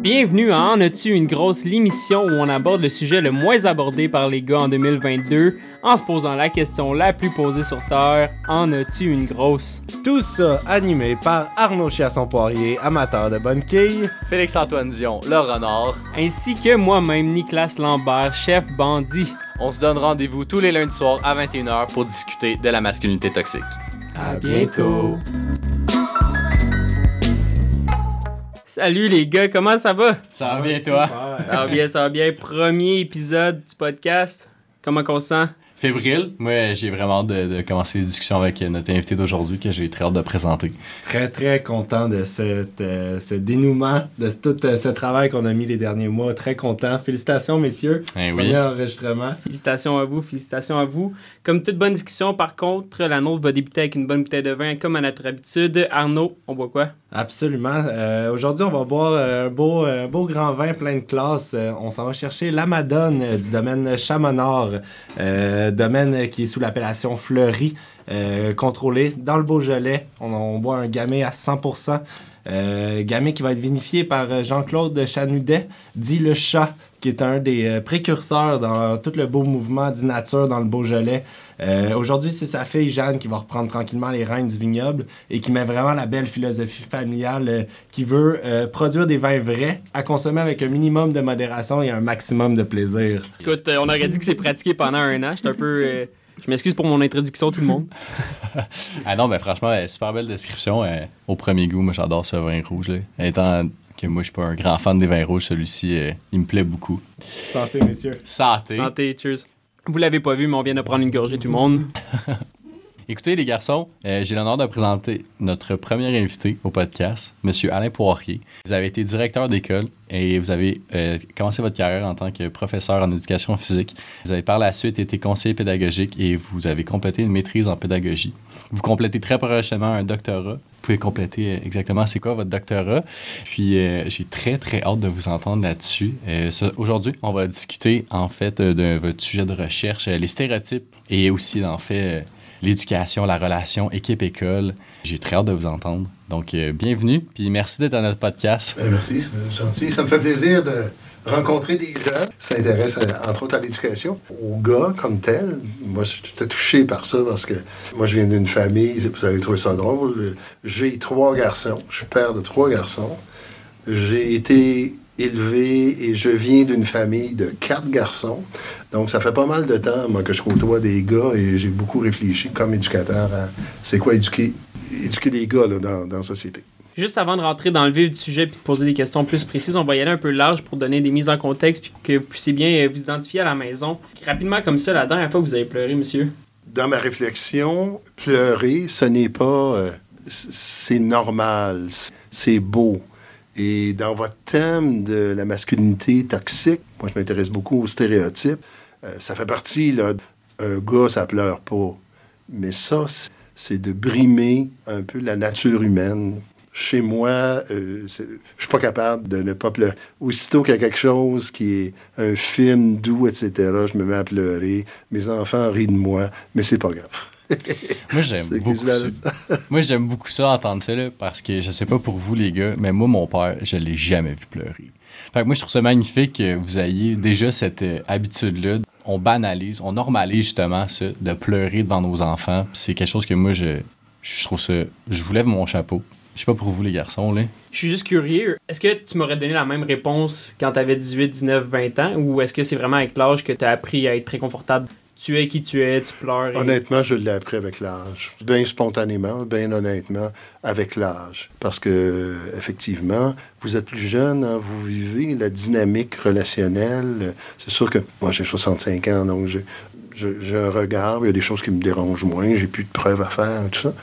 Bienvenue à En as-tu une grosse l'émission où on aborde le sujet le moins abordé par les gars en 2022 en se posant la question la plus posée sur Terre En as-tu une grosse? Tout ça animé par Arnaud Chiasson-Poirier, amateur de bonne quille. Félix-Antoine Dion, le renard. ainsi que moi-même Nicolas Lambert, chef bandit. On se donne rendez-vous tous les lundis soirs à 21h pour discuter de la masculinité toxique. À bientôt. Salut les gars, comment ça va? Ça va bien, toi? Ça va bien, ça va bien. Premier épisode du podcast. Comment qu'on se sent? Fébrile. Moi, j'ai vraiment hâte de, de commencer les discussions avec notre invité d'aujourd'hui que j'ai très hâte de présenter. Très, très content de cette, euh, ce dénouement, de tout euh, ce travail qu'on a mis les derniers mois. Très content. Félicitations, messieurs. Eh oui. Premier enregistrement. Félicitations à vous, félicitations à vous. Comme toute bonne discussion, par contre, la nôtre va débuter avec une bonne bouteille de vin, comme à notre habitude. Arnaud, on boit quoi? Absolument. Euh, Aujourd'hui, on va boire un beau, un beau grand vin plein de classe. On s'en va chercher la Madone du domaine Chamonard, euh, domaine qui est sous l'appellation Fleury, euh, contrôlé dans le Beaujolais. On, boit un gamay à 100%. Euh, gamay qui va être vinifié par euh, Jean-Claude Chanudet, dit le chat, qui est un des euh, précurseurs dans tout le beau mouvement du nature dans le Beaujolais. Euh, Aujourd'hui, c'est sa fille Jeanne qui va reprendre tranquillement les rênes du vignoble et qui met vraiment la belle philosophie familiale euh, qui veut euh, produire des vins vrais à consommer avec un minimum de modération et un maximum de plaisir. Écoute, euh, on aurait dit que c'est pratiqué pendant un an. J'étais un peu. euh, je m'excuse pour mon introduction, tout le monde. Ah non, mais franchement, euh, super belle description. au premier goût, moi, j'adore ce vin rouge. Là. Étant que moi, je suis pas un grand fan des vins rouges, celui-ci, euh, il me plaît beaucoup. Santé, messieurs. Santé. Santé, cheers. Vous l'avez pas vu, mais on vient de prendre une gorgée, tout le monde. Écoutez, les garçons, euh, j'ai l'honneur de présenter notre premier invité au podcast, Monsieur Alain Poirier. Vous avez été directeur d'école et vous avez euh, commencé votre carrière en tant que professeur en éducation physique. Vous avez par la suite été conseiller pédagogique et vous avez complété une maîtrise en pédagogie. Vous complétez très prochainement un doctorat. Vous pouvez compléter euh, exactement c'est quoi votre doctorat. Puis j'ai très très hâte de vous entendre là-dessus. Aujourd'hui, on va discuter en fait de votre sujet de recherche, les stéréotypes et aussi en fait l'éducation, la relation équipe-école. J'ai très hâte de vous entendre. Donc, euh, bienvenue, puis merci d'être à notre podcast. Ben, merci, gentil. Ça me fait plaisir de rencontrer des gens qui s'intéressent euh, entre autres à l'éducation. Aux gars comme tel, moi je suis touché par ça parce que moi je viens d'une famille, vous avez trouvé ça drôle, j'ai trois garçons, je suis père de trois garçons. J'ai été élevé et je viens d'une famille de quatre garçons. Donc ça fait pas mal de temps moi que je côtoie des gars et j'ai beaucoup réfléchi comme éducateur à c'est quoi éduquer, éduquer des gars là, dans, dans la société. Juste avant de rentrer dans le vif du sujet puis de poser des questions plus précises, on va y aller un peu large pour donner des mises en contexte puis pour que vous puissiez bien euh, vous identifier à la maison. Rapidement comme ça, la dernière fois que vous avez pleuré, monsieur? dans ma réflexion, pleurer, ce n'est pas... euh, c'est normal, c'est beau. Et dans votre thème de la masculinité toxique, moi, je m'intéresse beaucoup aux stéréotypes. Euh, ça fait partie, là, un gars, ça pleure pas. Mais ça, c'est de brimer un peu la nature humaine. Chez moi, euh, je suis pas capable de ne pas pleurer. Aussitôt qu'il y a quelque chose qui est un film doux, etc., je me mets à pleurer. Mes enfants rient de moi, mais c'est pas grave. Moi, j'aime beaucoup ça. la- Moi, j'aime beaucoup ça, entendre ça, là, parce que je sais pas pour vous, les gars, mais moi, mon père, je l'ai jamais vu pleurer. Fait que moi, je trouve ça magnifique que vous ayez déjà cette euh, habitude-là. On banalise, on normalise justement ça, de pleurer devant nos enfants. Puis c'est quelque chose que moi, je, je trouve ça. Je vous lève mon chapeau. Je sais pas pour vous, les garçons, là. Je suis juste curieux. Est-ce que tu m'aurais donné la même réponse quand t'avais 18, 19, 20 ans? Ou est-ce que c'est vraiment avec l'âge que t'as appris à être très confortable? Tu es qui tu es, tu pleures. Honnêtement, je l'ai appris avec l'âge. Bien spontanément, bien honnêtement, avec l'âge. Parce que, effectivement, vous êtes plus jeune, hein, vous vivez la dynamique relationnelle. C'est sûr que moi, j'ai 65 ans, donc j'ai un regard. Il y a des choses qui me dérangent moins. J'ai plus de preuves à faire et tout ça.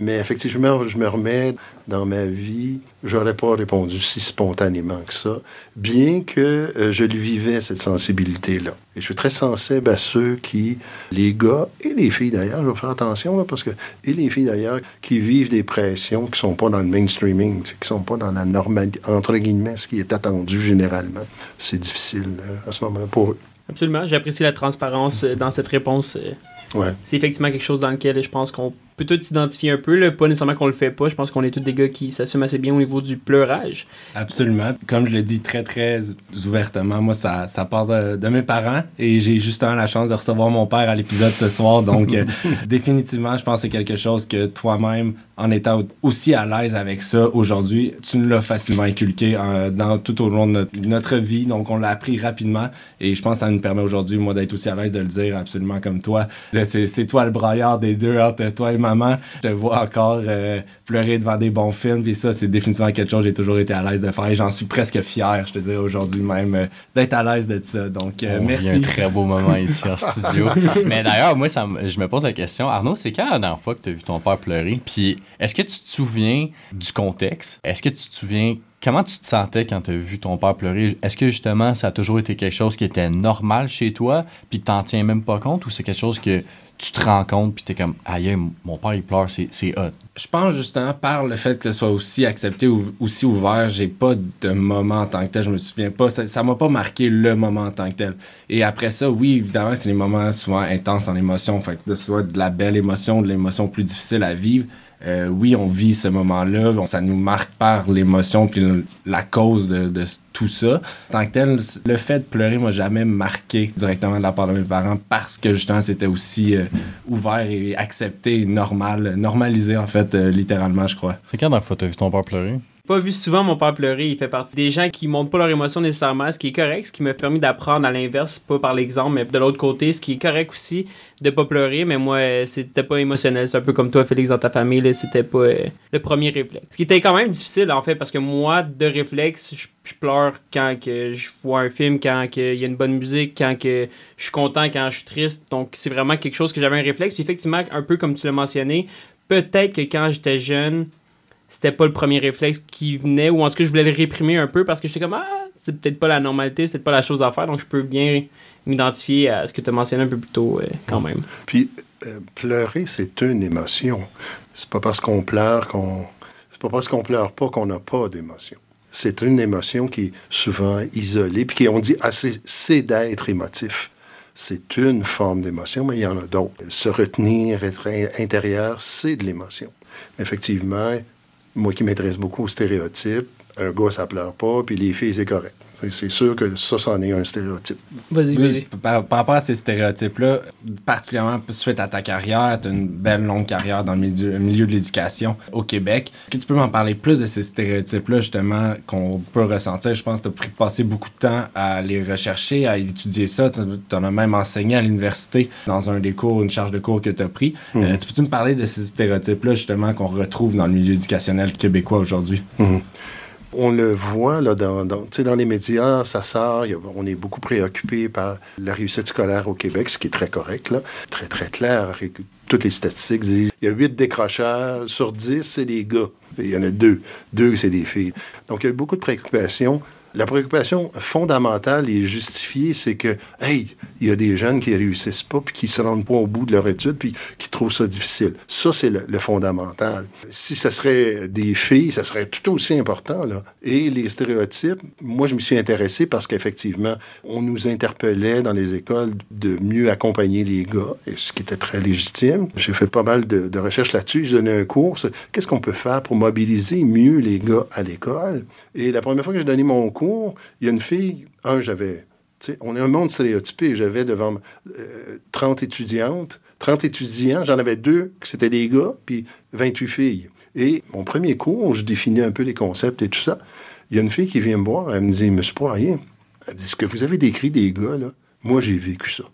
Mais effectivement, je me remets dans ma vie. J'aurais pas répondu si spontanément que ça, bien que euh, je le vivais, cette sensibilité-là. Et je suis très sensible à ceux qui, les gars et les filles d'ailleurs, je vais faire attention, là, parce que, et les filles d'ailleurs, qui vivent des pressions qui sont pas dans le mainstreaming, qui sont pas dans la normalité, entre guillemets, ce qui est attendu généralement. C'est difficile euh, à ce moment-là pour eux. Absolument. J'apprécie la transparence euh, dans cette réponse. euh. Ouais. C'est effectivement quelque chose dans lequel je pense qu'on peux tous s'identifier un peu, là, pas nécessairement qu'on le fait pas. Je pense qu'on est tous des gars qui s'assument assez bien au niveau du pleurage. Absolument. Comme je le dis très, très ouvertement, moi, ça, ça part de, de mes parents et j'ai justement la chance de recevoir mon père à l'épisode ce soir. Donc, euh, définitivement, je pense que c'est quelque chose que toi-même, en étant aussi à l'aise avec ça aujourd'hui, tu nous l'as facilement inculqué euh, dans, tout au long de notre, notre vie. Donc, on l'a appris rapidement et je pense que ça nous permet aujourd'hui, moi, d'être aussi à l'aise de le dire absolument comme toi. C'est toi le braillard des deux entre toi et maman. Je te vois encore euh, pleurer devant des bons films. Puis ça, c'est définitivement quelque chose que j'ai toujours été à l'aise de faire. Et j'en suis presque fier, je te dirais aujourd'hui même, euh, d'être à l'aise de ça. Donc, euh, On vit merci. un très beau moment ici en studio. Mais d'ailleurs, moi, ça je me pose la question. Arnaud, c'est quand la dernière fois que tu as vu ton père pleurer? Puis, est-ce que tu te souviens du contexte? Est-ce que tu te souviens comment tu te sentais quand tu as vu ton père pleurer? Est-ce que justement, ça a toujours été quelque chose qui était normal chez toi, puis que t'en tiens même pas compte, ou c'est quelque chose que tu te rends compte, puis t'es comme, aïe, mon père, il pleure, c'est c'est hot. Je pense justement par le fait que ce soit aussi accepté ou aussi ouvert, j'ai pas de moment en tant que tel. Je me souviens pas. Ça ça m'a pas marqué le moment en tant que tel. Et après ça, oui, évidemment, c'est des moments souvent intenses en émotion. Fait que de soit de la belle émotion, de l'émotion plus difficile à vivre. Euh, oui, on vit ce moment-là, ça nous marque par l'émotion puis la cause de, de tout ça. Tant que tel, le fait de pleurer m'a jamais marqué directement de la part de mes parents parce que justement c'était aussi euh, ouvert et accepté, normal, normalisé en fait, euh, littéralement, je crois. C'est quand la fois que tu as vu ton père pleurer? Pas vu souvent mon père pleurer. Il fait partie des gens qui montrent pas leurs émotions nécessairement, ce qui est correct, ce qui m'a permis d'apprendre à l'inverse, pas par l'exemple, mais de l'autre côté, ce qui est correct aussi, de pas pleurer. Mais moi, euh, c'était pas émotionnel. C'est un peu comme toi, Félix, dans ta famille, c'était pas euh, le premier réflexe. Ce qui était quand même difficile, en fait, parce que moi, de réflexe, je, pleure quand je vois un film, quand il y a une bonne musique, quand que je suis content, quand je suis triste. Donc, c'est vraiment quelque chose que j'avais un réflexe. Puis effectivement, un peu comme tu l'as mentionné, peut-être que quand j'étais jeune, c'était pas le premier réflexe qui venait, ou en tout cas, je voulais le réprimer un peu parce que j'étais comme, ah, c'est peut-être pas la normalité, c'est pas la chose à faire, donc je peux bien m'identifier à ce que tu as mentionné un peu plus tôt, euh, quand même. Puis, euh, pleurer, c'est une émotion. C'est pas parce qu'on pleure qu'on. C'est pas parce qu'on pleure pas qu'on n'a pas d'émotion. C'est une émotion qui est souvent isolée, puis qui, on dit, ah, c'est- d'être émotif. C'est une forme d'émotion, mais il y en a d'autres. Se retenir, être in- intérieur, c'est de l'émotion. Effectivement, moi qui m'intéresse beaucoup aux stéréotypes, un gars, ça pleure pas, puis les filles, c'est correct. C'est- sûr que ça, c'en est un stéréotype. Vas-y, Oui, vas-y. par, par rapport à ces stéréotypes-là, particulièrement suite à ta carrière, tu as une belle longue carrière dans le milieu, le milieu de l'éducation au Québec. Est-ce que tu peux m'en parler plus de ces stéréotypes-là, justement, qu'on peut ressentir? Je pense que tu as passé beaucoup de temps à les rechercher, à étudier ça. Tu en as même enseigné à l'université dans un des cours, une charge de cours que tu as pris. Euh, tu peux-tu me parler de ces stéréotypes-là, justement, qu'on retrouve dans le milieu éducationnel québécois aujourd'hui? On le voit là, dans, dans, dans les médias, ça sort, on est beaucoup préoccupé par la réussite scolaire au Québec, ce qui est très correct, là, très très clair. Toutes les statistiques disent il y a 8 décrocheurs sur 10, c'est des gars. Il y en a deux. Deux, c'est des filles. Donc, il y a beaucoup de préoccupations. La préoccupation fondamentale et justifiée, c'est que, hey, il y a des jeunes qui réussissent pas, puis qui se rendent pas au bout de leur étude, puis qui trouvent ça difficile. Ça, c'est le, fondamental. Si ça serait des filles, ça serait tout aussi important, là. Et les stéréotypes, moi, je me suis intéressé parce qu'effectivement, on nous interpellait dans les écoles de mieux accompagner les gars, ce qui était très légitime. J'ai fait pas mal de, de recherches là-dessus. J'ai donné un cours. Qu'est-ce qu'on peut faire pour mobiliser mieux les gars à l'école? Et la première fois que j'ai donné mon cours, il y a une fille, un, j'avais on est un monde stéréotypé. J'avais devant euh, 30 étudiantes, 30 étudiants, j'en avais deux qui c'était des gars, puis 28 filles. Et mon premier cours, je définis un peu les concepts et tout ça. Il y a une fille qui vient me voir, elle me dit, Monsieur Poirier, elle dit, ce que vous avez décrit des gars, là, moi, j'ai vécu ça.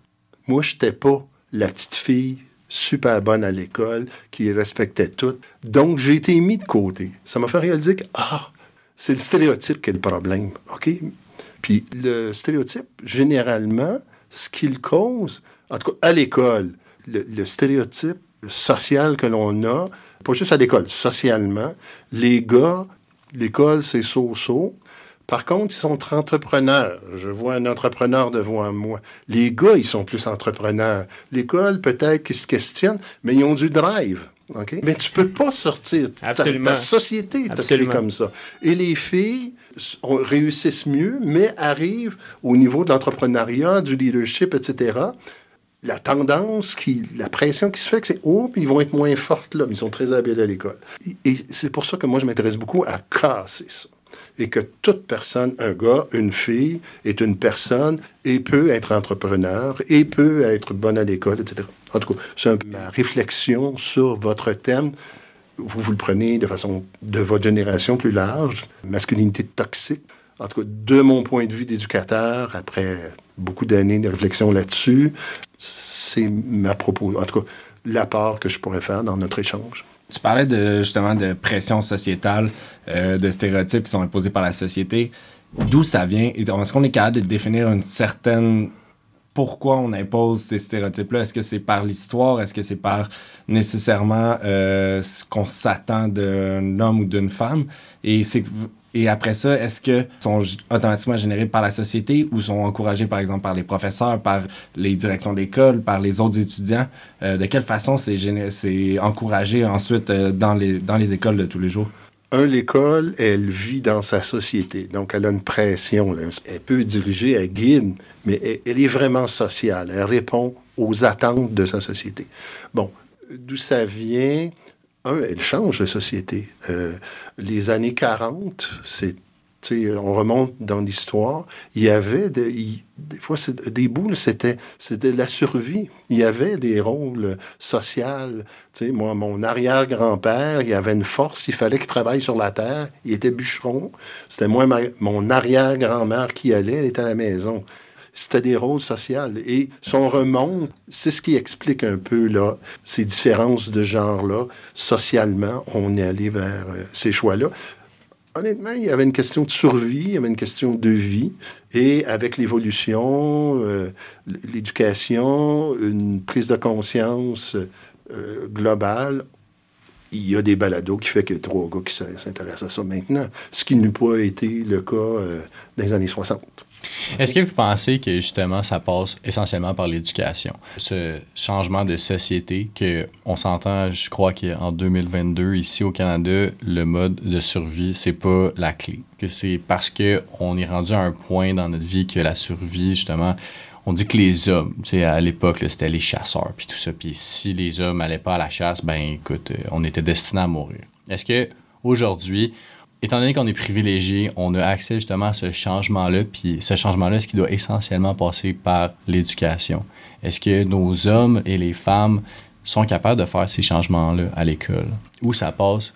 Moi, je n'étais pas la petite fille super bonne à l'école, qui respectait tout. Donc, j'ai été mis de côté. Ça m'a fait réaliser que, ah, c'est le stéréotype qui est le problème, OK? Puis le stéréotype, généralement, ce qu'il cause, en tout cas à l'école, le, stéréotype social que l'on a, pas juste à l'école, socialement, les gars, l'école, c'est so-so. Par contre, ils sont entrepreneurs. Je vois un entrepreneur devant moi. Les gars, ils sont plus entrepreneurs. L'école, peut-être qu'ils se questionnent, mais ils ont du drive. Mais tu peux pas sortir. Ta, Absolument. ta société t'a créé Absolument. comme ça. Et les filles on- réussissent mieux, mais arrivent au niveau de l'entrepreneuriat, du leadership, etc. la tendance, qui, la pression qui se fait, c'est oh, puis ils vont être moins fortes là, mais ils sont très habiles à l'école. Et c'est pour ça que moi, je m'intéresse beaucoup à casser ça. Et que toute personne, un gars, une fille, est une personne et peut être entrepreneur et peut être bonne à l'école, etc. En tout cas, c'est ma réflexion sur votre thème. Vous, vous le prenez de façon de votre génération plus large, masculinité toxique. En tout cas, de mon point de vue d'éducateur, après beaucoup d'années de réflexion là-dessus, c'est ma propos, en tout cas, l'apport que je pourrais faire dans notre échange. Tu parlais justement de pression sociétale, euh, de stéréotypes qui sont imposés par la société. D'où ça vient? Est-ce qu'on est capable de définir une certaine pourquoi on impose ces stéréotypes-là? Est-ce que c'est par l'histoire? Est-ce que c'est par nécessairement euh, ce qu'on s'attend d'un homme ou d'une femme? Et c'est et après ça, est-ce que sont automatiquement générés par la société ou sont encouragés, par exemple, par les professeurs, par les directions d'école, par les autres étudiants? Euh, de quelle façon c'est encouragé ensuite euh, dans, les, dans les écoles de tous les jours? Un, l'école, elle vit dans sa société. Donc, elle a une pression. Elle peut diriger, elle guide, mais elle, est vraiment sociale. Elle répond aux attentes de sa société. Bon, d'où ça vient? un, elle change la société. Euh, les années 40, c'est on remonte dans l'histoire, il y avait des, fois des boules, c'était c'était la survie. Il y avait des rôles sociaux. moi, mon arrière-grand-père, il avait une force, il fallait qu'il travaille sur la terre. Il était bûcheron. C'était moi, mon arrière-grand-mère qui allait, elle était à la maison c'était des rôles sociaux. Et si on remonte, c'est ce qui explique un peu là, ces différences de genre-là. Socialement, on est allé vers euh, ces choix-là. Honnêtement, il y avait une question de survie, il y avait une question de vie. Et avec l'évolution, euh, l'éducation, une prise de conscience euh, globale, il y a des balados qui fait que trois gars qui s'intéressent à ça maintenant, ce qui n'a pas été le cas dans les années 60. Est-ce que vous pensez que justement ça passe essentiellement par l'éducation? Ce changement de société que on s'entend, je crois qu'en 2022 ici au Canada, le mode de survie c'est pas la clé. Que c'est parce que on est rendu à un point dans notre vie que la survie justement on dit que les hommes, tu sais, à l'époque, c'était les chasseurs, puis tout ça. Puis si les hommes n'allaient pas à la chasse, ben écoute, euh, on était destinés à mourir. Est-ce que aujourd'hui, étant donné qu'on est privilégié, on a accès justement à ce changement-là, puis ce changement-là, est-ce qu'il doit essentiellement passer par l'éducation? Est-ce que nos hommes et les femmes sont capables de faire ces changements-là à l'école? Ou ça passe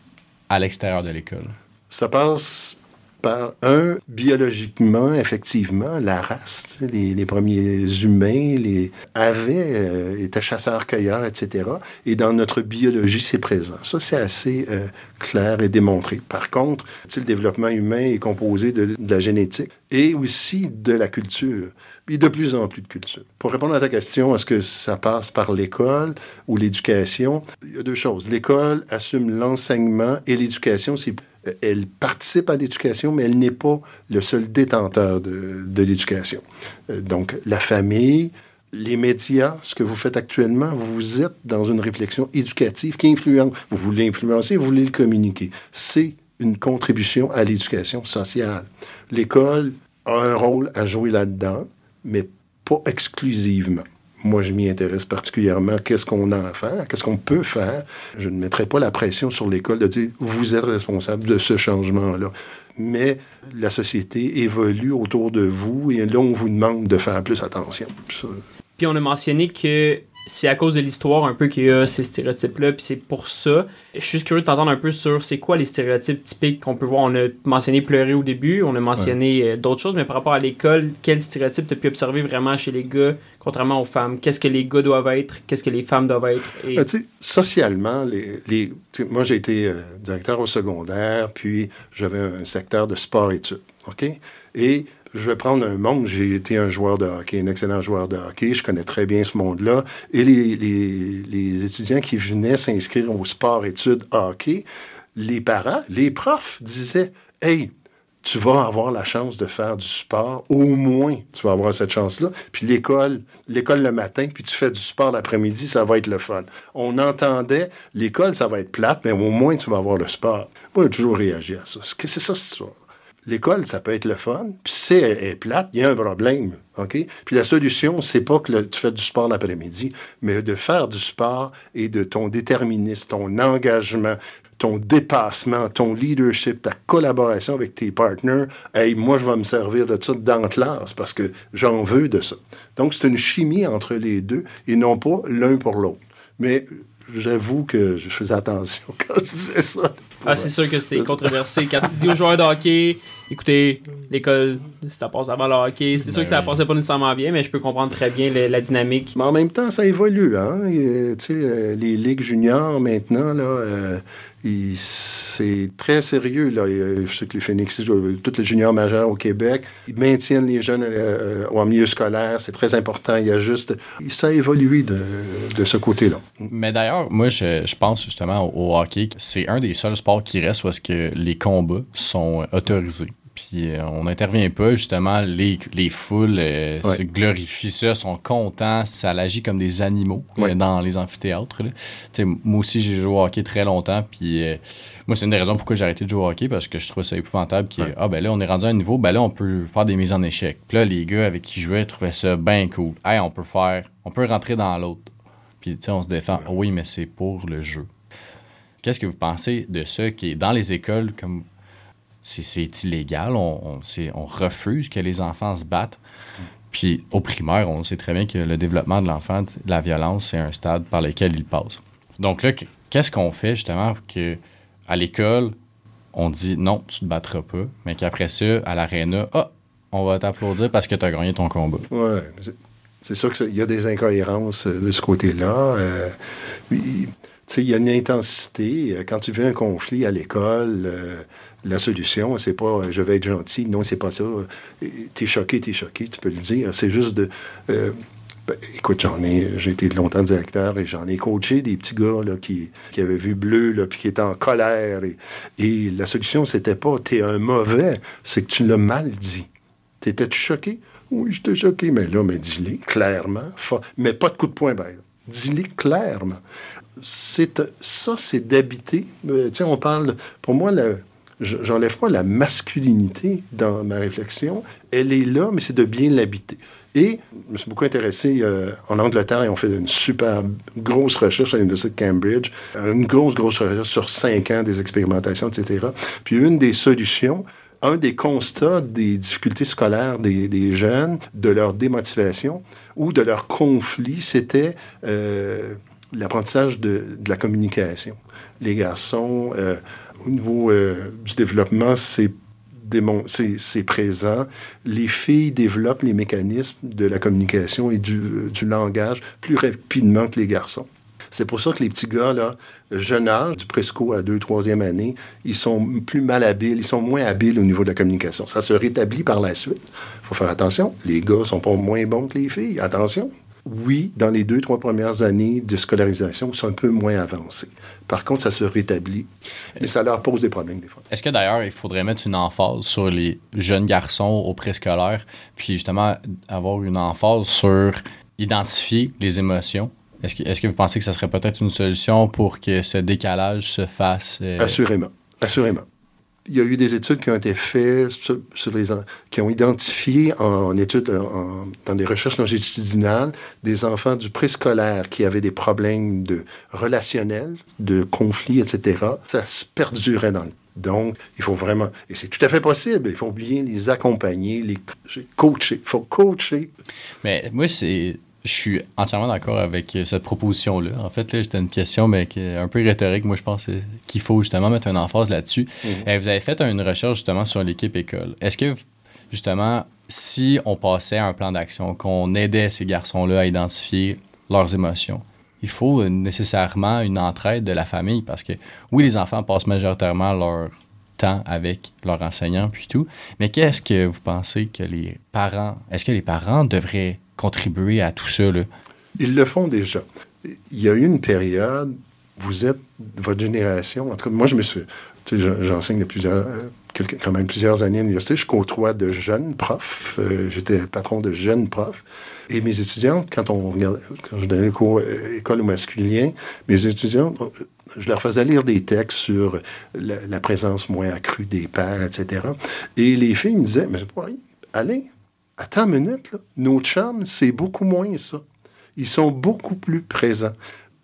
à l'extérieur de l'école? Ça passe par un, biologiquement, effectivement, la race, les, premiers humains les, avaient, euh, étaient chasseurs-cueilleurs, etc. Et dans notre biologie, c'est présent. Ça, c'est assez euh, clair et démontré. Par contre, le développement humain est composé de, la génétique et aussi de la culture. Et de plus en plus de culture. Pour répondre à ta question, est-ce que ça passe par l'école ou l'éducation? Il y a deux choses. L'école assume l'enseignement et l'éducation, c'est elle participe à l'éducation, mais elle n'est pas le seul détenteur de, de l'éducation. Euh, donc, la famille, les médias, ce que vous faites actuellement, vous êtes dans une réflexion éducative qui influence. Vous voulez influencer, vous voulez le communiquer. C'est une contribution à l'éducation sociale. L'école a un rôle à jouer là-dedans, mais pas exclusivement moi, je m'y intéresse particulièrement. Qu'est-ce qu'on a à faire? Qu'est-ce qu'on peut faire? Je ne mettrai pas la pression sur l'école de dire vous êtes responsable de ce changement-là. Mais la société évolue autour de vous et là, on vous demande de faire plus attention. Puis on a mentionné que c'est à cause de l'histoire un peu qu'il y a ces stéréotypes-là, puis c'est pour ça. Je suis curieux de t'entendre un peu sur c'est quoi les stéréotypes typiques qu'on peut voir. On a mentionné pleurer au début, on a mentionné euh, d'autres choses, mais par rapport à l'école, quels stéréotypes tu as pu observer vraiment chez les gars, contrairement aux femmes? Qu'est-ce que les gars doivent être? Qu'est-ce que les femmes doivent être? Et... Ben, socialement, les, les moi j'ai été euh, directeur au secondaire, puis j'avais un secteur de sport-études, OK? Et je vais prendre un monde. J'ai été un joueur de hockey, un excellent joueur de hockey. Je connais très bien ce monde-là. Et les, les, les, étudiants qui venaient s'inscrire au sport-études hockey, les parents, les profs disaient Hey, tu vas avoir la chance de faire du sport, au moins tu vas avoir cette chance-là. Puis l'école, l'école le matin, puis tu fais du sport l'après-midi, ça va être le fun. On entendait, l'école, ça va être plate, mais au moins tu vas avoir le sport. Moi, j'ai toujours réagi à ça. C'est ça, cette histoire. L'école, ça peut être le fun. Puis si elle est plate, il y a un problème. OK? Puis la solution, c'est pas que tu fais du sport l'après-midi, mais de faire du sport et de ton déterminisme, ton engagement, ton dépassement, ton leadership, ta collaboration avec tes partenaires. Hey, moi, je vais me servir de ça dans la classe parce que j'en veux de ça. Donc, c'est une chimie entre les deux et non pas l'un pour l'autre. Mais j'avoue que je faisais attention quand je disais ça. Ah, c'est sûr que c'est controversé. Quand tu dis aux joueurs de hockey, écoutez, l'école, ça passe avant le hockey. C'est sûr que ça oui. passait pas nécessairement bien, mais je peux comprendre très bien le- la dynamique. Mais en même temps, ça évolue. Hein? Et, tu sais, euh, les ligues juniors, maintenant, là, euh, c'est très sérieux. Là. Euh, je sais que les Phoenix, euh, tous les juniors majeurs au Québec, ils maintiennent les jeunes euh, euh, en milieu scolaire. C'est très important. Il y a juste... Ça a évolué de, de ce côté-là. Mais d'ailleurs, moi, je, je pense justement au, hockey. C'est un des seuls sports qui reste où que les combats sont euh, autorisés. Puis euh, on n'intervient pas, justement, les, les foules euh, Ouais. se glorifient ça, sont contents, ça agit comme des animaux euh, Ouais. dans les amphithéâtres. moi aussi, j'ai joué au hockey très longtemps, puis moi, c'est une des raisons pourquoi j'ai arrêté de jouer au hockey, parce que je trouvais ça épouvantable. Qui, Ah, ben là, on est rendu à un niveau, ben là, on peut faire des mises en échec. Puis là, les gars avec qui je jouais trouvaient ça bien cool. Hey, on peut faire, on peut rentrer dans l'autre. Puis, tu sais, on se défend. Oui, mais c'est pour le jeu. Qu'est-ce que vous pensez de ça qui est dans les écoles comme c'est, illégal, on, on, refuse que les enfants se battent. Puis au primaire, on sait très bien que le développement de l'enfant, la violence, c'est un stade par lequel il passe. Donc là, qu- qu'est-ce qu'on fait justement que à l'école, on dit non, tu te battras pas, mais qu'après ça, à l'aréna, ah, on va t'applaudir parce que tu as gagné ton combat. Ouais, c'est- sûr qu'il y a des incohérences euh, de ce côté-là. Euh, sais, il y a une intensité. Euh, Quand tu veux un conflit à l'école, euh, la solution, c'est pas euh, je vais être gentil. Non, c'est pas ça. T'es choqué, t'es choqué, tu peux le dire. C'est juste de. ben, écoute, j'en ai, j'ai été longtemps directeur et j'en ai coaché des petits gars là, qui, qui avaient vu bleu, là, puis qui étaient en colère. Et, et la solution, c'était pas t'es un mauvais, c'est que tu l'as mal dit. T'étais-tu choqué? Oui, j'étais choqué. Mais là, mais dis-le clairement. Mais pas de coup de poing, ben. Dis-le clairement. Ça, c'est d'habiter. euh, on parle. Pour moi, j'enlève pas la masculinité dans ma réflexion. Elle est là, mais c'est de bien l'habiter. Et je me suis beaucoup intéressé euh, en Angleterre et on fait une super grosse recherche à l'Université de Cambridge, une grosse, grosse recherche sur cinq ans, des expérimentations, etc. Puis une des solutions, un des constats des difficultés scolaires des, des jeunes, de leur démotivation ou de leur conflit, c'était euh, l'apprentissage de, la communication. Les garçons, euh, au niveau euh, du développement, c'est présent. Les filles développent les mécanismes de la communication et du, euh, du langage plus rapidement que les garçons. C'est pour ça que les petits gars, là, jeune âge, du presco à deux, troisième année, ils sont plus malhabiles, ils sont moins habiles au niveau de la communication. Ça se rétablit par la suite. Il faut faire attention. Les gars sont pas moins bons que les filles. Attention. Oui, dans les deux, trois premières années de scolarisation, ils sont un peu moins avancés. Par contre, ça se rétablit. Mais ça leur pose des problèmes des fois. Est-ce que d'ailleurs, il faudrait mettre une emphase sur les jeunes garçons au préscolaire, puis justement avoir une emphase sur identifier les émotions? Est-ce que, est-ce que vous pensez que ça serait peut-être une solution pour que ce décalage se fasse? euh, Assurément. Assurément. Il y a eu des études qui ont été faites sur, sur les qui ont identifié en, en études, en- dans des recherches longitudinales, des enfants du préscolaire qui avaient des problèmes de relationnels, de conflits, etc. Ça se perdurait dans le donc, il faut vraiment, et c'est tout à fait possible, il faut bien les accompagner, les coacher. Il faut coacher. Mais moi, c'est. Je suis entièrement d'accord avec euh, cette proposition-là. En fait, là, c'était une question, mais qui est un peu rhétorique. Moi, je pense qu'il faut justement mettre une emphase là-dessus. Euh, vous avez fait une recherche justement sur l'équipe école. Est-ce que, justement, si on passait à un plan d'action, qu'on aidait ces garçons-là à identifier leurs émotions, il faut nécessairement une entraide de la famille parce que, oui, les enfants passent majoritairement leur temps avec leurs enseignants puis tout, mais qu'est-ce que vous pensez que les parents, est-ce que les parents devraient contribuer à tout ça, là? Ils le font déjà. Il y a eu une période, vous êtes, votre génération, en tout cas, moi, je me suis. Tu sais, je- j'enseigne depuis plusieurs, euh, quand même plusieurs années à l'université. Je côtoie de jeunes profs. Euh, J'étais patron de jeunes profs. Et mes étudiants, quand on regarde, quand je donnais les cours euh, école au masculin, mes étudiants, je leur faisais lire des textes sur la, présence moins accrue des pères, etc. Et les filles me disaient, mais oui, Alain, attends une minute, là. nos chums, c'est beaucoup moins ça. Ils sont beaucoup plus présents.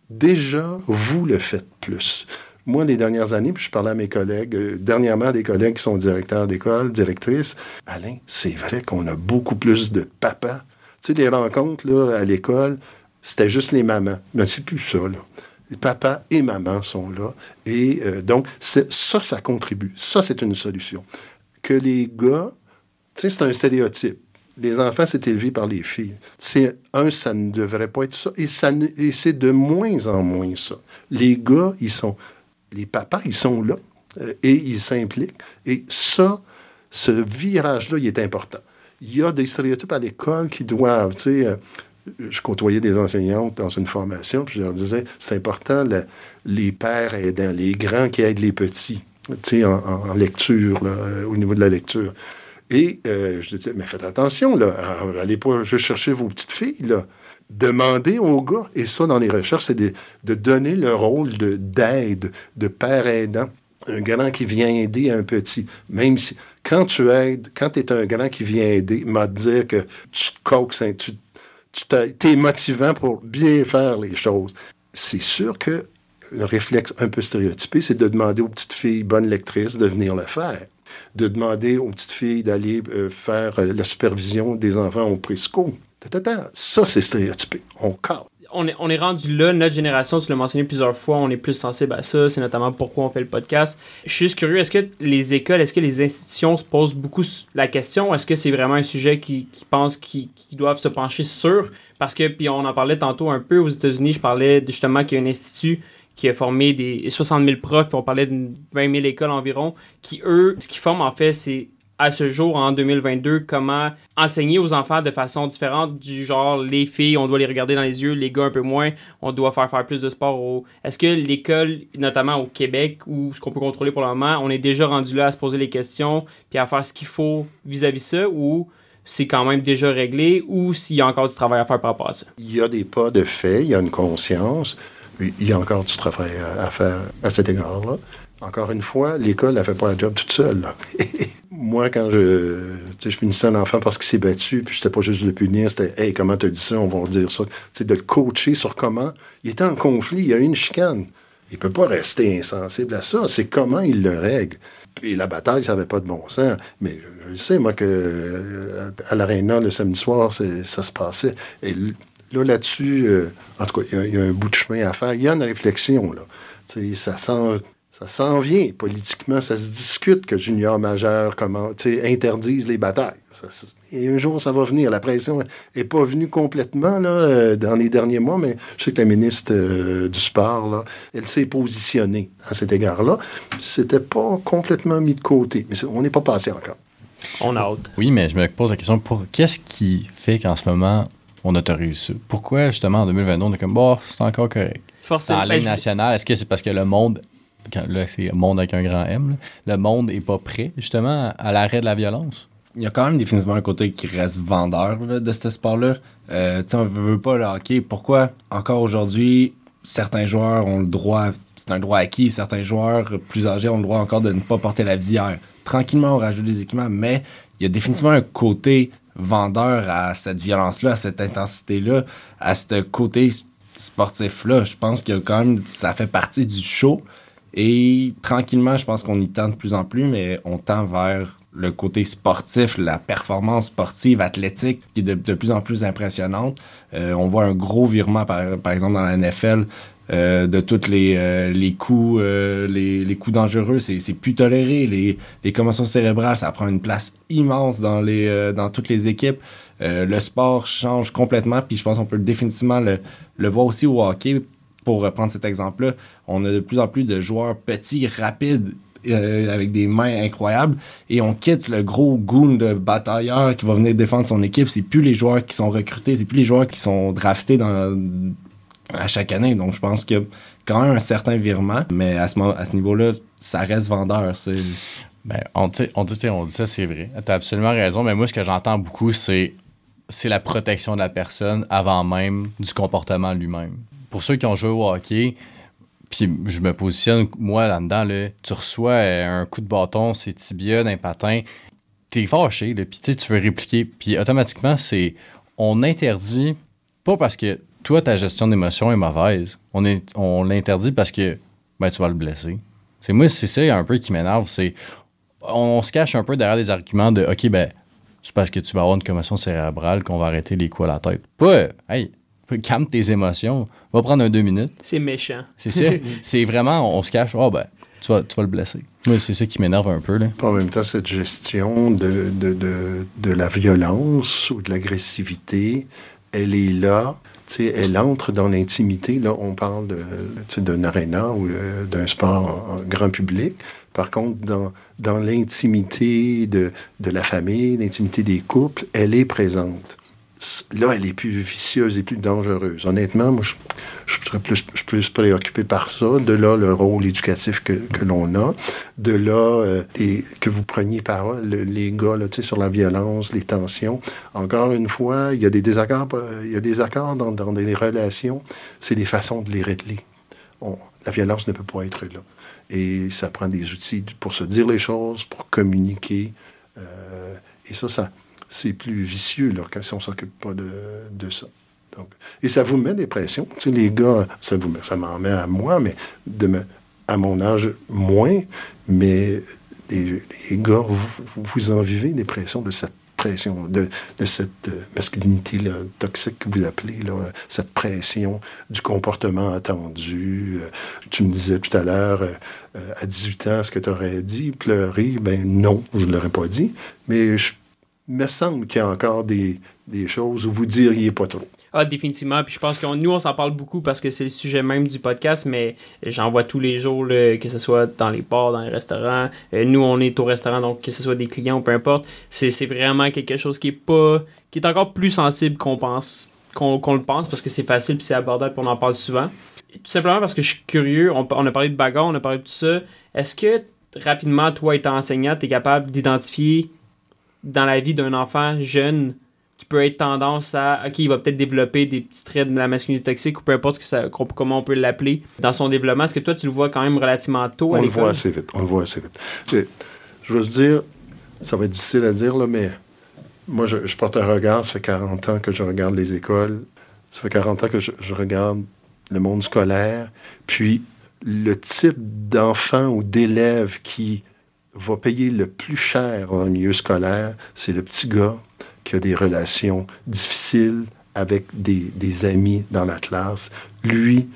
Déjà, vous le faites plus. Moi, les dernières années, puis je parlais à mes collègues, euh, dernièrement des collègues qui sont directeurs d'école, directrices, Alain, c'est vrai qu'on a beaucoup plus de papas. Tu sais, les rencontres là, à l'école, c'était juste les mamans. Mais c'est plus ça, là. Les papas et maman sont là. Et euh, donc, ça, ça contribue. Ça, c'est une solution. Que les gars, tu sais, c'est un stéréotype. Les enfants, c'est élevé par les filles. C'est un, ça ne devrait pas être ça. Et, ça et c'est de moins en moins ça. Les gars, ils sont. Les papas, ils sont là. euh, et ils s'impliquent. Et ça, ce virage-là, il est important. Il y a des stéréotypes à l'école qui doivent, tu sais. euh, je côtoyais des enseignantes dans une formation, puis je leur disais, c'est important, le- les pères aidants, les grands qui aident les petits, tu sais, en, lecture, euh, au niveau de la lecture. Et euh, je disais, mais faites attention, là, euh, allez pas chercher vos petites filles, là. Demandez aux gars, et ça, dans les recherches, c'est de, donner le rôle de- d'aide, de, père aidant. Un grand qui vient aider un petit, même si, quand tu aides, quand tu es un grand qui vient aider, m'a dire que tu te coaxes, tu tu es motivant pour bien faire les choses. C'est sûr que le réflexe un peu stéréotypé, c'est de demander aux petites filles bonnes lectrices de venir le faire. De demander aux petites filles d'aller euh, faire euh, la supervision des enfants au. Ta-ta-ta. Ça, c'est stéréotypé. On on est, on est rendu là, notre génération, tu l'as mentionné plusieurs fois, on est plus sensible à ça, c'est notamment pourquoi on fait le podcast. Je suis juste curieux, est-ce que les écoles, est-ce que les institutions se posent beaucoup la question, est-ce que c'est vraiment un sujet qui, qui pensent qu'ils doivent se pencher sur? Parce que, puis on en parlait tantôt un peu aux États-Unis, je parlais justement qu'il y a un institut qui a formé des 60 000 profs, puis on parlait de 20 000 écoles environ, qui eux, ce qu'ils forment en fait, c'est à ce jour, en 2022, comment enseigner aux enfants de façon différente, du genre les filles, on doit les regarder dans les yeux, les gars un peu moins, on doit faire faire plus de sport. Au... Est-ce que l'école, notamment au Québec, ou ce qu'on peut contrôler pour le moment, on est déjà rendu là à se poser les questions, puis à faire ce qu'il faut vis-à-vis ça, ou c'est quand même déjà réglé, ou s'il y a encore du travail à faire par rapport à ça? Il y a des pas de fait, il y a une conscience. Il y a encore du travail à, faire à cet égard-là. Encore une fois, l'école, elle fait pas la job toute seule. Moi, quand je, je punissais un enfant parce qu'il s'est battu, puis c'était pas juste le punir, c'était Hey, comment t'as dit ça, on va dire ça. Sais, de le coacher sur comment. Il était en conflit, il y a eu une chicane. Il peut pas rester insensible à ça. C'est comment il le règle. Puis la bataille, ça n'avait pas de bon sens. Mais je, sais, moi, que euh, à l'Arena, le samedi soir, c'est- ça se passait. Et là, là-dessus, euh, en tout cas, il y a- il y, a un bout de chemin à faire. Il y a une réflexion, là. Tu sais, ça sent... Ça s'en vient. Politiquement, ça se discute que junior majeur comment, tu sais, interdise les batailles. Ça- ça- et un jour, ça va venir. La pression n'est pas venue complètement là, euh, dans les derniers mois, mais je sais que la ministre euh, du Sport, là, elle s'est positionnée à cet égard-là. C'était pas complètement mis de côté, mais on n'est pas passé encore. On a hâte. Oui, mais je me pose la question, pour... qu'est-ce qui fait qu'en ce moment, on autorise ça? Pourquoi, justement, en 2022, on est comme, bon, c'est encore correct? Forcément. Dans la Ligue je- nationale, est-ce que c'est parce que le monde, quand- là, c'est monde avec un grand M, là, le monde est pas prêt, justement, à l'arrêt de la violence? Il y a quand même définitivement un côté qui reste vendeur là, de ce sport-là. Euh, tu sais, on veut, veut pas le hockey. Pourquoi encore aujourd'hui, certains joueurs ont le droit, c'est un droit acquis, certains joueurs plus âgés ont le droit encore de ne pas porter la visière. Tranquillement, on rajoute des équipements, mais il y a définitivement un côté vendeur à cette violence-là, à cette intensité-là, à ce côté sportif-là. Je pense que quand même, ça fait partie du show. Et tranquillement, je pense qu'on y tend de plus en plus, mais on tend vers le côté sportif, la performance sportive, athlétique, qui est de, de plus en plus impressionnante. Euh, on voit un gros virement, par, par exemple, dans la NFL, euh, de tous les, euh, euh, les, coups dangereux. C'est plus toléré. Les, commotions cérébrales, ça prend une place immense dans, toutes les équipes. Le sport change complètement, puis je pense qu'on peut définitivement le, le voir aussi au hockey. Pour reprendre cet exemple-là, on a de plus en plus de joueurs petits, rapides, avec des mains incroyables, et on quitte le gros goon de batailleur qui va venir défendre son équipe. C'est plus les joueurs qui sont recrutés, c'est plus les joueurs qui sont draftés dans, à chaque année. Donc je pense que quand même un certain virement, mais à ce, à ce niveau-là, ça reste vendeur. C'est... Ben, on, sais, on, dit, on dit ça, c'est vrai. Tu as absolument raison, mais moi, ce que j'entends beaucoup, c'est c'est la protection de la personne avant même du comportement lui-même. Pour ceux qui ont joué au hockey, puis je me positionne, moi, là-dedans, là, tu reçois euh, un coup de bâton, c'est tibia d'un patin, t'es fâché, puis tu veux répliquer, puis automatiquement, c'est on interdit, pas parce que toi, ta gestion d'émotion est mauvaise, on, est, on l'interdit parce que ben, tu vas le blesser. C'est moi, c'est ça un peu qui m'énerve, c'est on se cache un peu derrière des arguments de OK, ben, c'est parce que tu vas avoir une commotion cérébrale qu'on va arrêter les coups à la tête. Pas, hey, calme tes émotions, va prendre un deux minutes. C'est méchant. C'est ça. c'est vraiment, on, on se cache, oh, ben, tu vas, tu vas le blesser. Moi, c'est ça qui m'énerve un peu, là. En même temps, cette gestion de, de, de, de la violence ou de l'agressivité, elle est là. Elle entre dans l'intimité. Là, on parle d'un aréna ou euh, d'un sport en- grand public. Par contre, dans, dans l'intimité de, de la famille, l'intimité des couples, elle est présente. Là, elle est plus vicieuse et plus dangereuse. Honnêtement, moi, je, je serais plus, préoccupé par ça. De là, le rôle éducatif que, l'on a. De là, euh, et que vous preniez parole, le- les gars, sur la violence, les tensions. Encore une fois, il y a des désaccords, euh, accords dans, dans des relations. C'est les façons de les régler. La violence ne peut pas être là. Et ça prend des outils pour se dire les choses, pour communiquer. Euh, et ça, c'est plus vicieux si on ne s'occupe pas de ça. Et ça vous met des pressions. Tu sais, les gars, ça, m'en met à moi, mais à mon âge, moins. Mais les, gars, vous, en vivez des pressions de cette pression, de, cette euh, masculinité toxique que vous appelez, là, cette pression du comportement attendu. Euh, tu me disais tout à l'heure, euh, à 18 ans, ce que tu aurais dit, pleurer, ben non, je ne l'aurais pas dit, mais je me semble qu'il y a encore des, des choses où vous diriez pas trop. Ah, définitivement. Puis je pense que nous, on s'en parle beaucoup parce que c'est le sujet même du podcast, mais j'en vois tous les jours, là, que ce soit dans les bars, dans les restaurants. Euh, nous, on est au restaurant, donc que ce soit des clients ou peu importe. C'est vraiment quelque chose qui est pas. qui est encore plus sensible qu'on pense. qu'on qu'on le pense parce que c'est facile puis c'est abordable puis on en parle souvent. Tout simplement parce que je suis curieux. On, on a parlé de bagarre, on a parlé de tout ça. Est-ce que rapidement, toi, étant enseignant, tu es capable d'identifier dans la vie d'un enfant jeune qui peut être tendance à, ok, il va peut-être développer des petits traits de la masculinité toxique ou peu importe que ça, qu'on- comment on peut l'appeler dans son développement. Est-ce que toi, tu le vois quand même relativement tôt à On le voit assez vite. On le voit assez vite. Je, je veux dire, ça va être difficile à dire, là, mais moi, je, je porte un regard. Ça fait 40 ans que je regarde les écoles. Ça fait 40 ans que je, je regarde le monde scolaire. Puis, le type d'enfant ou d'élève qui va payer le plus cher dans le milieu scolaire, c'est le petit gars qui a des relations difficiles avec des, des amis dans la classe. Lui,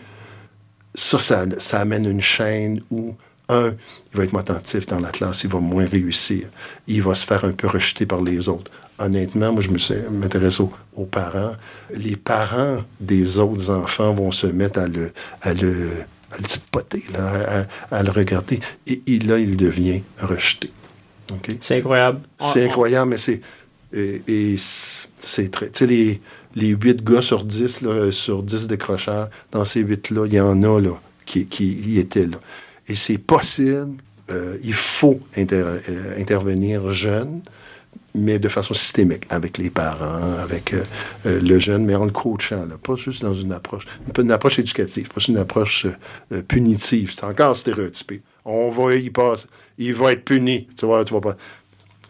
ça, ça, ça amène une chaîne où, un, il va être moins attentif dans la classe, il va moins réussir. Il va se faire un peu rejeter par les autres. Honnêtement, moi, je m'intéresse aux, aux parents. Les parents des autres enfants vont se mettre à le, à le, à le poter, là, à, à le regarder. Et, et là, il devient rejeté. OK? C'est incroyable. C'est incroyable, mais c'est. Et, c'est très. Tu sais, les, les 8 gars sur 10, là, sur 10 décrocheurs, dans ces 8-là, il y en a là, qui, qui y étaient là. Et c'est possible, euh, il faut euh, intervenir jeune, mais de façon systémique, avec les parents, avec euh, le jeune, mais en le coachant, là, pas juste dans une approche, pas une approche éducative, pas une approche punitive. C'est encore stéréotypé. On va y passer, il va être puni. Tu vois, tu vas pas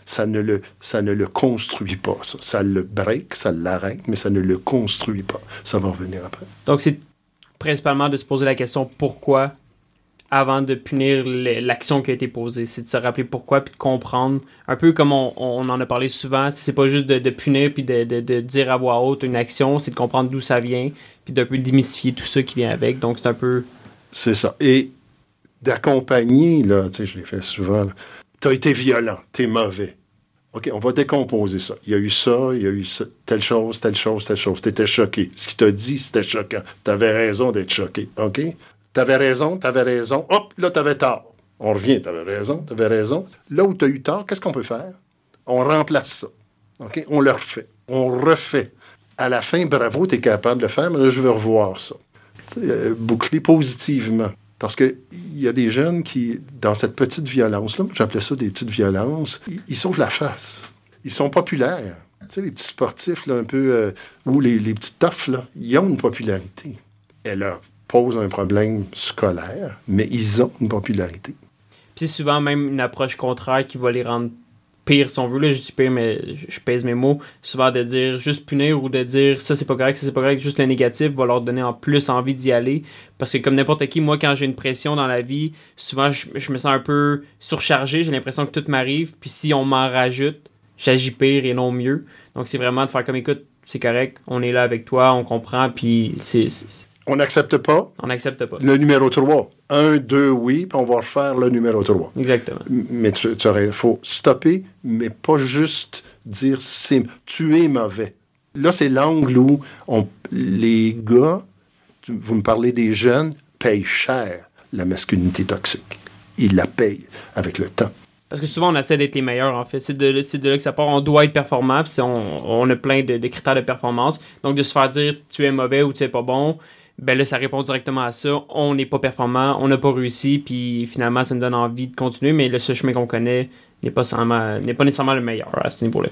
ça ne le, ça ne le construit pas. Ça, ça le break, ça l'arrête, mais ça ne le construit pas. Ça va revenir après. Donc, c'est principalement de se poser la question pourquoi avant de punir l'action qui a été posée. C'est de se rappeler pourquoi puis de comprendre. Un peu comme on, on en a parlé souvent, c'est pas juste de, de punir puis de, de- de dire à voix haute une action, c'est de comprendre d'où ça vient puis d'un peu démystifier tout ça qui vient avec. Donc, c'est un peu. C'est ça. Et d'accompagner, là, tu sais, je l'ai fait souvent, tu as été violent, tu es mauvais. OK, on va décomposer ça. Il y a eu ça, il y a eu ça, telle chose, telle chose, telle chose. Tu étais choqué. Ce qu'il t'a dit, c'était choquant. Tu avais raison d'être choqué. OK? Tu avais raison, tu avais raison. Hop, là, tu avais tort. On revient, tu avais raison, tu avais raison. Là où tu as eu tort, qu'est-ce qu'on peut faire? On remplace ça. OK? On le refait. On refait. À la fin, bravo, tu es capable de faire, mais là, je veux revoir ça. euh, boucler positivement. Parce qu'il y a des jeunes qui, dans cette petite violence-là, j'appelais ça des petites violences, ils, sauvent la face. Ils sont populaires. Tu sais, les petits sportifs, là, un peu, euh, ou les, les petits toughs, là, ils ont une popularité. Elle leur pose un problème scolaire, mais ils ont une popularité. Puis souvent même une approche contraire qui va les rendre pire si on veut. Là, je dis pire, mais je pèse mes mots. Souvent de dire juste punir ou de dire ça c'est pas correct, ça c'est pas correct, juste le négatif va leur donner en plus envie d'y aller. Parce que comme n'importe qui, moi quand j'ai une pression dans la vie, souvent je, me sens un peu surchargé, j'ai l'impression que tout m'arrive. Puis si on m'en rajoute, j'agis pire et non mieux. Donc c'est vraiment de faire comme écoute, c'est correct, on est là avec toi, on comprend, puis c'est- On n'accepte pas on n'accepte pas. le numéro 3. Un, deux, oui, puis on va refaire le numéro 3. Exactement. Mais tu, tu aurais, faut stopper, mais pas juste dire c'est, tu es mauvais. Là, c'est l'angle où on, les gars, tu- vous me parlez des jeunes, payent cher la masculinité toxique. Ils la payent avec le temps. Parce que souvent, on essaie d'être les meilleurs, en fait. C'est de, c'est de là que ça part. On doit être performant, puis on a plein de, de critères de performance. Donc, de se faire dire tu es mauvais ou tu es pas bon, ben là, ça répond directement à ça. On n'est pas performant, on n'a pas réussi, puis finalement, ça nous donne envie de continuer, mais le seul chemin qu'on connaît n'est pas, n'est pas nécessairement le meilleur à ce niveau-là.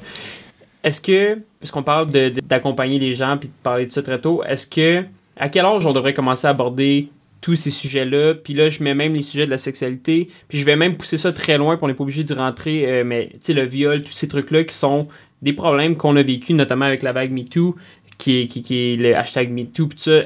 Est-ce que, puisqu'on parle d'accompagner les gens puis de parler de ça très tôt, est-ce que, à quel âge on devrait commencer à aborder tous ces sujets-là? Puis là, je mets même les sujets de la sexualité, puis je vais même pousser ça très loin, puis on n'est pas obligé d'y rentrer, euh, mais tu sais, le viol, tous ces trucs-là qui sont des problèmes qu'on a vécu, notamment avec la vague MeToo, qui est, qui, qui est le hashtag MeToo, puis ça.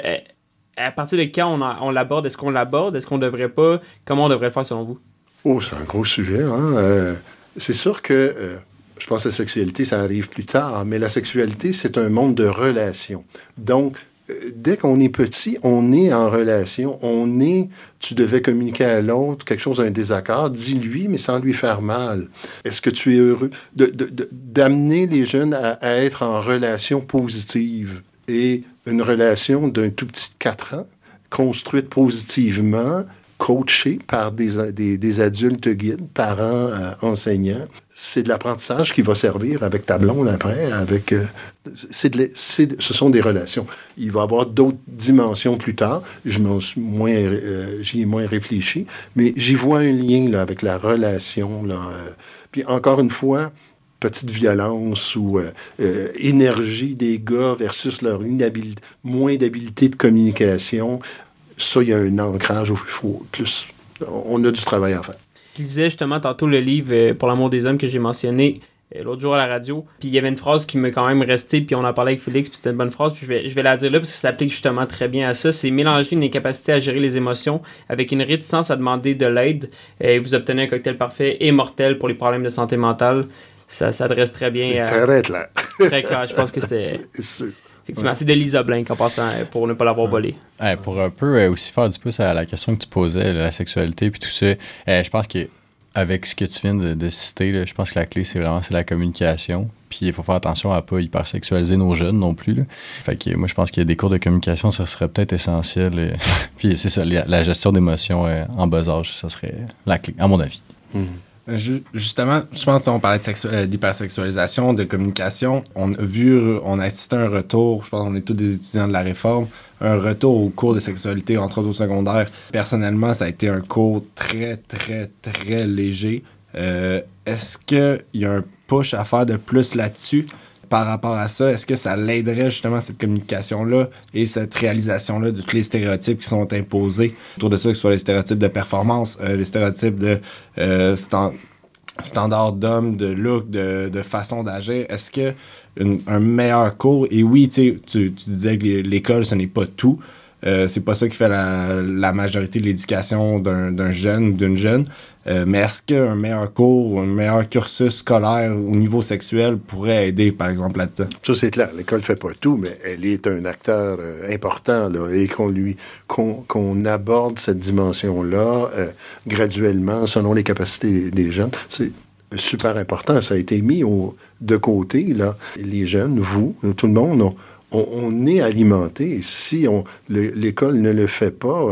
À partir de quand on, on l'aborde? Est-ce qu'on l'aborde? Est-ce qu'on devrait pas? Comment on devrait le faire selon vous? Oh, c'est un gros sujet. Hein? Euh, c'est sûr que euh, je pense que la sexualité, ça arrive plus tard, mais la sexualité, c'est un monde de relations. Donc, euh, dès qu'on est petit, on est en relation. On est, tu devais communiquer à l'autre quelque chose, un désaccord, dis-lui, mais sans lui faire mal. Est-ce que tu es heureux? De- de- de- D'amener les jeunes à, à être en relation positive? Et une relation d'un tout petit de 4 ans, construite positivement, coachée par des, des, adultes guides, parents, euh, enseignants. C'est de l'apprentissage qui va servir avec ta blonde après, avec... euh, de ce sont des relations. Il va y avoir d'autres dimensions plus tard. Je euh, j'y ai moins réfléchi, mais j'y vois un lien là, avec la relation. Là, euh. Puis encore une fois, petite violence ou euh, euh, énergie des gars versus leur inhabilité, moins d'habileté de communication, ça, il y a un ancrage où il faut plus. On a du travail à faire. Je lisais justement tantôt le livre euh, Pour l'amour des hommes que j'ai mentionné l'autre jour à la radio. Puis il y avait une phrase qui m'a quand même resté, puis on en parlait avec Félix, puis c'était une bonne phrase, puis je vais, je vais la dire là parce que ça s'applique justement très bien à ça. C'est mélanger une incapacité à gérer les émotions avec une réticence à demander de l'aide et vous obtenez un cocktail parfait et mortel pour les problèmes de santé mentale. Ça s'adresse très C'est bien à. très clair. Très clair. Je pense que c'est. C'est sûr. Effectivement, c'est de Lisa Blank en passant euh, pour ne pas l'avoir volé. Ouais, pour un peu euh, aussi faire du pouce à la question que tu posais, la sexualité puis tout ça, euh, je pense que avec ce que tu viens de, de citer, là, je pense que la clé, c'est vraiment c'est la communication. Puis il faut faire attention à pas hypersexualiser nos jeunes non plus. là. Fait que moi, je pense qu'il y a des cours de communication, ça serait peut-être essentiel. puis c'est ça, la, la gestion d'émotions euh, en bas âge, ça serait la clé, à mon avis. Ju- Justement, je pense qu'on parlait euh, d'hypersexualisation, de communication. On a vu, on a assisté à un retour, je pense qu'on est tous des étudiants de la réforme, un retour au cours de sexualité, entre autres au secondaire. Personnellement, ça a été un cours très, très, très léger. Euh, Est-ce qu'il y a un push à faire de plus là-dessus? Par rapport à ça? Est-ce que ça l'aiderait justement cette communication-là et cette réalisation-là de tous les stéréotypes qui sont imposés autour de ça, que ce soit les stéréotypes de performance, euh, les stéréotypes de euh, stan- standard d'homme, de look, de, façon d'agir? Est-ce que un meilleur cours, et oui, tu, sais, tu tu disais que l'é- l'école, ce n'est pas tout. Euh, c'est pas ça qui fait la, la majorité de l'éducation d'un jeune ou d'une jeune. Euh, mais est-ce qu'un meilleur cours ou un meilleur cursus scolaire au niveau sexuel pourrait aider, par exemple, là-dedans? Ça, c'est clair. L'école fait pas tout, mais elle est un acteur euh, important, là, et qu'on lui, qu'on qu'on aborde cette dimension-là euh, graduellement, selon les capacités des, jeunes. C'est super important. Ça a été mis au, de côté, là. Les jeunes, vous, tout le monde, on, on, est alimenté. Si l'école ne le fait pas,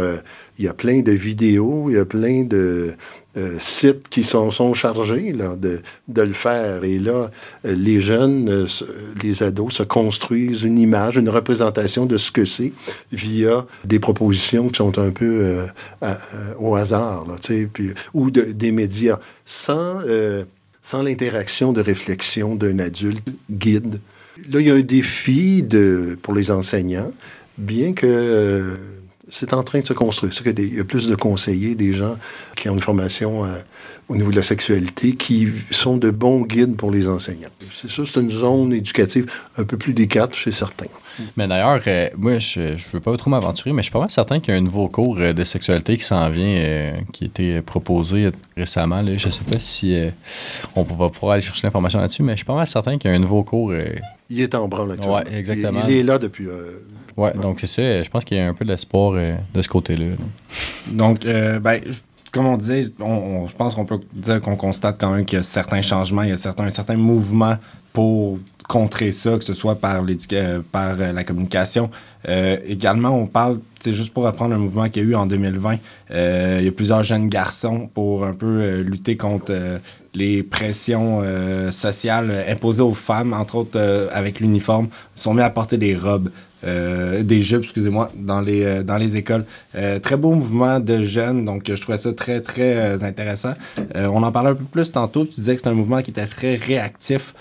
il y a plein de vidéos, il y a plein de, euh, sites qui sont, sont chargés de, de le faire. Et là, euh, les jeunes, euh, les ados se construisent une image, une représentation de ce que c'est via des propositions qui sont un peu au hasard, là, puis, ou de- des médias, sans, sans l'interaction de réflexion d'un adulte guide. Là, il y a un défi de, pour les enseignants, bien que c'est en train de se construire. C'est que des- il y a plus de conseillers, des gens qui ont une formation euh, au niveau de la sexualité, qui sont de bons guides pour les enseignants. C'est sûr, c'est une zone éducative un peu plus délicate chez certains. Mais d'ailleurs, euh, moi, je ne veux pas trop m'aventurer, mais je suis pas mal certain qu'il y a un nouveau cours euh, de sexualité qui s'en vient, qui a été proposé récemment. Là. Je sais pas si on va pouvoir aller chercher l'information là-dessus, mais je suis pas mal certain qu'il y a un nouveau cours. Il est en branle actuellement. Ouais, exactement. Il, il est là depuis... ouais, donc c'est ça. Je pense qu'il y a un peu d'espoir euh, de ce côté-là. là. Donc, euh, ben, comme on disait, on- on- je pense qu'on peut dire qu'on constate quand même qu'il y a certains changements, il y a certains, un certain mouvement pour contrer ça, que ce soit par, euh, par euh, la communication. Également, on parle, c'est juste pour reprendre un mouvement qu'il y a eu en 2020, euh, il y a plusieurs jeunes garçons pour un peu lutter contre les pressions euh, sociales imposées aux femmes, entre autres euh, avec l'uniforme, sont mis à porter des robes. Euh, des jupes, excusez-moi, dans les, euh, dans les écoles. Euh, très beau mouvement de jeunes, donc je trouvais ça très, très intéressant. On en parlait un peu plus tantôt, tu disais que c'est un mouvement qui était très réactif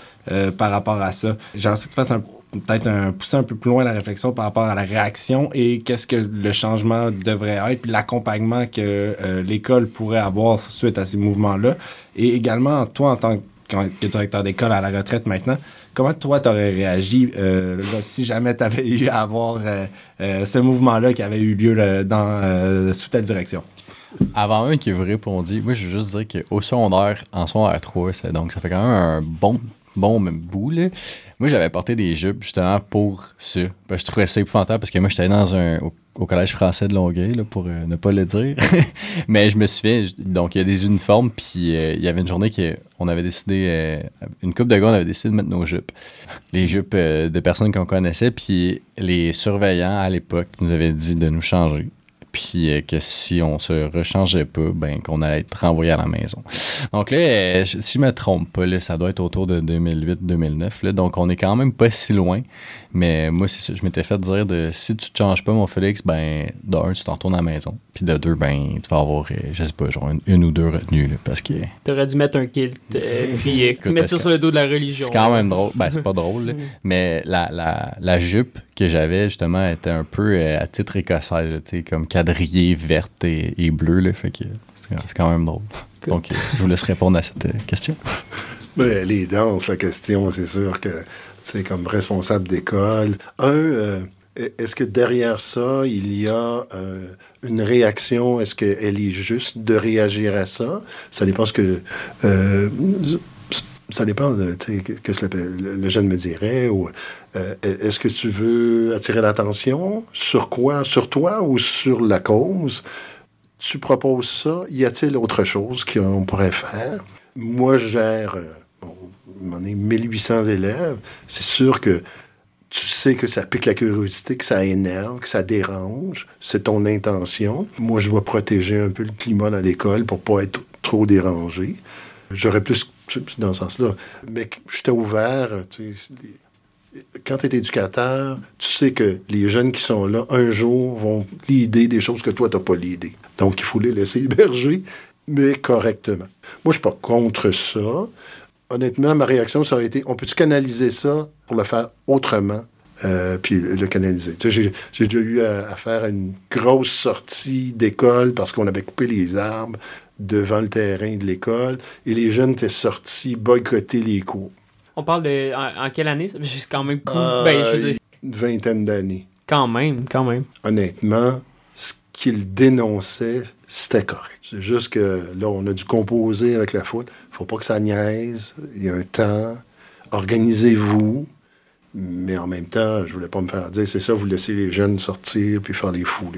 par rapport à ça. J'aimerais ça que tu fasses peut-être un, pousser un peu plus loin la réflexion par rapport à la réaction et qu'est-ce que le changement devrait être, puis l'accompagnement que l'école pourrait avoir suite à ces mouvements-là. Et également, toi, en tant que, que directeur d'école à la retraite maintenant, comment toi, tu aurais réagi euh, si jamais tu avais eu à avoir euh, euh, ce mouvement-là qui avait eu lieu dans, sous ta direction? Avant un qui vous répondit, moi, je veux juste dire qu'au secondaire, en secondaire 3, c'est- donc ça fait quand même un bon, bon même bout, là. Moi, j'avais porté des jupes justement pour ça. Ben, je trouvais ça épouvantable parce que moi, j'étais dans un, au, collège français de Longueuil, là, pour euh, ne pas le dire. Mais je me souviens, j- donc il y a des uniformes, puis euh, il y avait une journée qu'on avait décidé, euh, une couple de gars, on avait décidé de mettre nos jupes. Les jupes de personnes qu'on connaissait, puis les surveillants à l'époque nous avaient dit de nous changer puis euh, que si on se rechangeait pas, ben qu'on allait être renvoyé à la maison. Donc là, euh, si je me trompe pas, là, ça doit être autour de 2008-2009. là. Donc on est quand même pas si loin. Mais moi, c'est je m'étais fait dire de si tu te changes pas, mon Félix, ben d'un, tu t'en retournes à la maison. Puis de deux, ben tu vas avoir, euh, je sais pas, genre une, une ou deux retenues. là, parce que T'aurais dû mettre un kilt, euh, puis euh, Écoute, mettre ça sur le dos de la religion. c'est quand même drôle. Ben, c'est pas drôle, là. mais la, la, la jupe que j'avais, justement, était un peu euh, à titre écossaise, là, tu sais, comme quadrillée verte et, et bleue. Là, fait que c'est quand même drôle. Cool. Donc, euh, je vous laisse répondre à cette euh, question. Ben, les danses, la question, c'est sûr que, tu sais, comme responsable d'école, un, euh, est-ce que derrière ça, il y a euh, une réaction? Est-ce qu'elle est juste de réagir à ça? Ça dépend ce que... euh, ça dépend de, qu'est-ce que le, jeune me dirait. Ou, euh, est-ce que tu veux attirer l'attention? Sur quoi? Sur toi ou sur la cause? Tu proposes ça? Y a-t-il autre chose qu'on pourrait faire? Moi, je gère... euh, bon, on est 1800 élèves. C'est sûr que tu sais que ça pique la curiosité, que ça énerve, que ça dérange. C'est ton intention. Moi, je dois protéger un peu le climat dans l'école pour pas être trop dérangé. J'aurais plus dans ce sens-là. Mais j'étais ouvert. tu Quand tu es éducateur, tu sais que les jeunes qui sont là, un jour, vont l'idée des choses que toi, tu n'as pas l'idée. Donc, il faut les laisser héberger, mais correctement. Moi, je suis pas contre ça. Honnêtement, ma réaction, ça aurait été on peut-tu canaliser ça pour le faire autrement? Euh, puis le canaliser. Tu sais, j'ai, déjà eu à, à faire une grosse sortie d'école parce qu'on avait coupé les arbres devant le terrain de l'école et les jeunes étaient sortis boycotter les cours. On parle de. En, en quelle année? C'est quand même cool. Euh, ben, je veux dire, Une vingtaine d'années. quand même, quand même. honnêtement, ce qu'il dénonçait, c'était correct. C'est juste que là, on a dû composer avec la foule. faut pas que ça niaise. Il y a un temps. Organisez-vous. Mais en même temps, je voulais pas me faire dire, c'est ça, vous laissez les jeunes sortir puis faire les fous.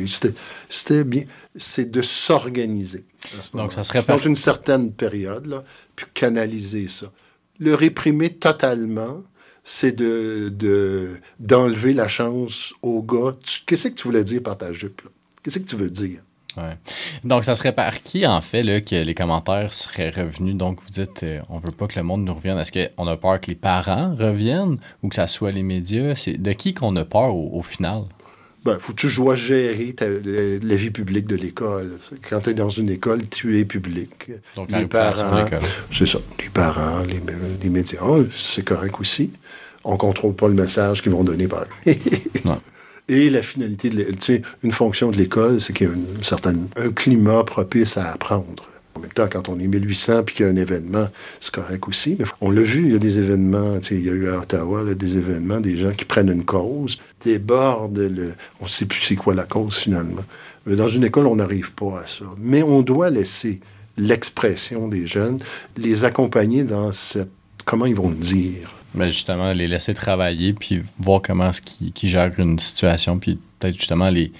C'était, bien. C'est de s'organiser. ce Donc, ça serait pas. Donc, une certaine période, là, puis canaliser ça. Le réprimer totalement, c'est de, de, d'enlever la chance au gars. Qu'est-ce que tu voulais dire par ta jupe? là? Qu'est-ce que tu veux dire? Ouais. Donc, ça serait par qui, en fait, là, que les commentaires seraient revenus? Donc, vous dites, euh, on veut pas que le monde nous revienne. Est-ce qu'on a peur que les parents reviennent ou que ça soit les médias? C'est de qui qu'on a peur au, au final? Ben, faut que tu dois gérer ta- la, la vie publique de l'école. Quand tu es dans une école, tu es public. Donc, les parents, l'école. c'est ça. Les parents, les, les médias, c'est correct aussi. On contrôle pas le message qu'ils vont donner par. Et la finalité, de tu une fonction de l'école, c'est qu'il y a une certaine, un climat propice à apprendre. En même temps, quand on est 1800 puis qu'il y a un événement, c'est correct aussi. Mais on l'a vu, il y a des événements, il y a eu à Ottawa des événements, des gens qui prennent une cause, débordent, le, on ne sait plus c'est quoi la cause finalement. Mais dans une école, on n'arrive pas à ça. Mais on doit laisser l'expression des jeunes, les accompagner dans cette, comment ils vont le dire. Mais justement, les laisser travailler, puis voir comment est-ce qu'ils qu'ils gèrent une situation, puis peut-être justement les,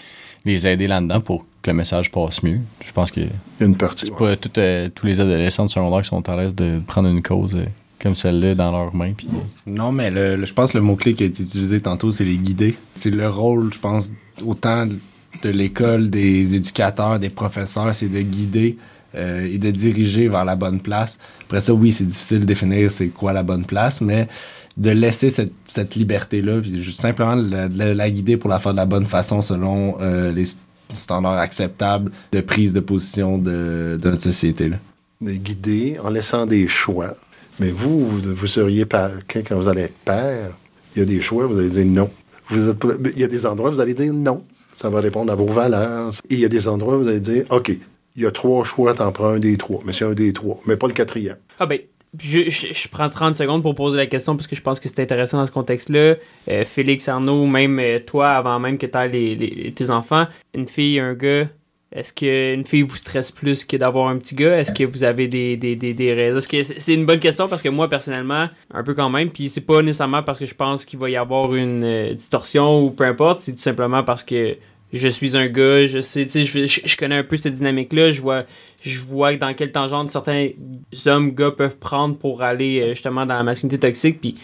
les aider là-dedans pour que le message passe mieux. Je pense que Il y a une partie. pas tout, euh, tous les adolescents de secondaire qui sont à l'aise de prendre une cause euh, comme celle-là dans leurs mains. Puis, Non, mais le, le- je pense que le mot-clé qui a été utilisé tantôt, c'est les guider. C'est le rôle, je pense, autant de l'école, des éducateurs, des professeurs, c'est de guider euh, et de diriger vers la bonne place. Après ça, oui, c'est difficile de définir c'est quoi la bonne place, mais de laisser cette, liberté-là, puis simplement la, la- guider pour la faire de la bonne façon selon euh, les standards acceptables de prise de position de, notre société. Là. de guider en laissant des choix. Mais vous, vous, seriez par, quand, vous allez être père, il y a des choix, vous allez dire non. Il y a des endroits vous allez dire non. Ça va répondre à vos valeurs. Et il y a des endroits vous allez dire OK, il y a trois choix, t'en prends un des trois. Mais c'est un des trois, mais pas le quatrième. Ah ben, je, je- prends 30 secondes pour poser la question parce que je pense que c'est intéressant dans ce contexte-là. Euh, Félix, Arnaud, même euh, toi, avant même que tu les, les- tes enfants, une fille, un gars, est-ce qu'une fille vous stresse plus que d'avoir un petit gars? Est-ce que vous avez des, des, des, des raisons? Est-ce que c'est c'est une bonne question parce que moi, personnellement, un peu quand même, puis c'est pas nécessairement parce que je pense qu'il va y avoir une euh, distorsion ou peu importe, c'est tout simplement parce que je suis un gars, je sais, tu sais, je, je- connais un peu cette dynamique-là, je vois, je vois dans quelle tangente certains hommes, gars peuvent prendre pour aller euh, justement dans la masculinité toxique, puis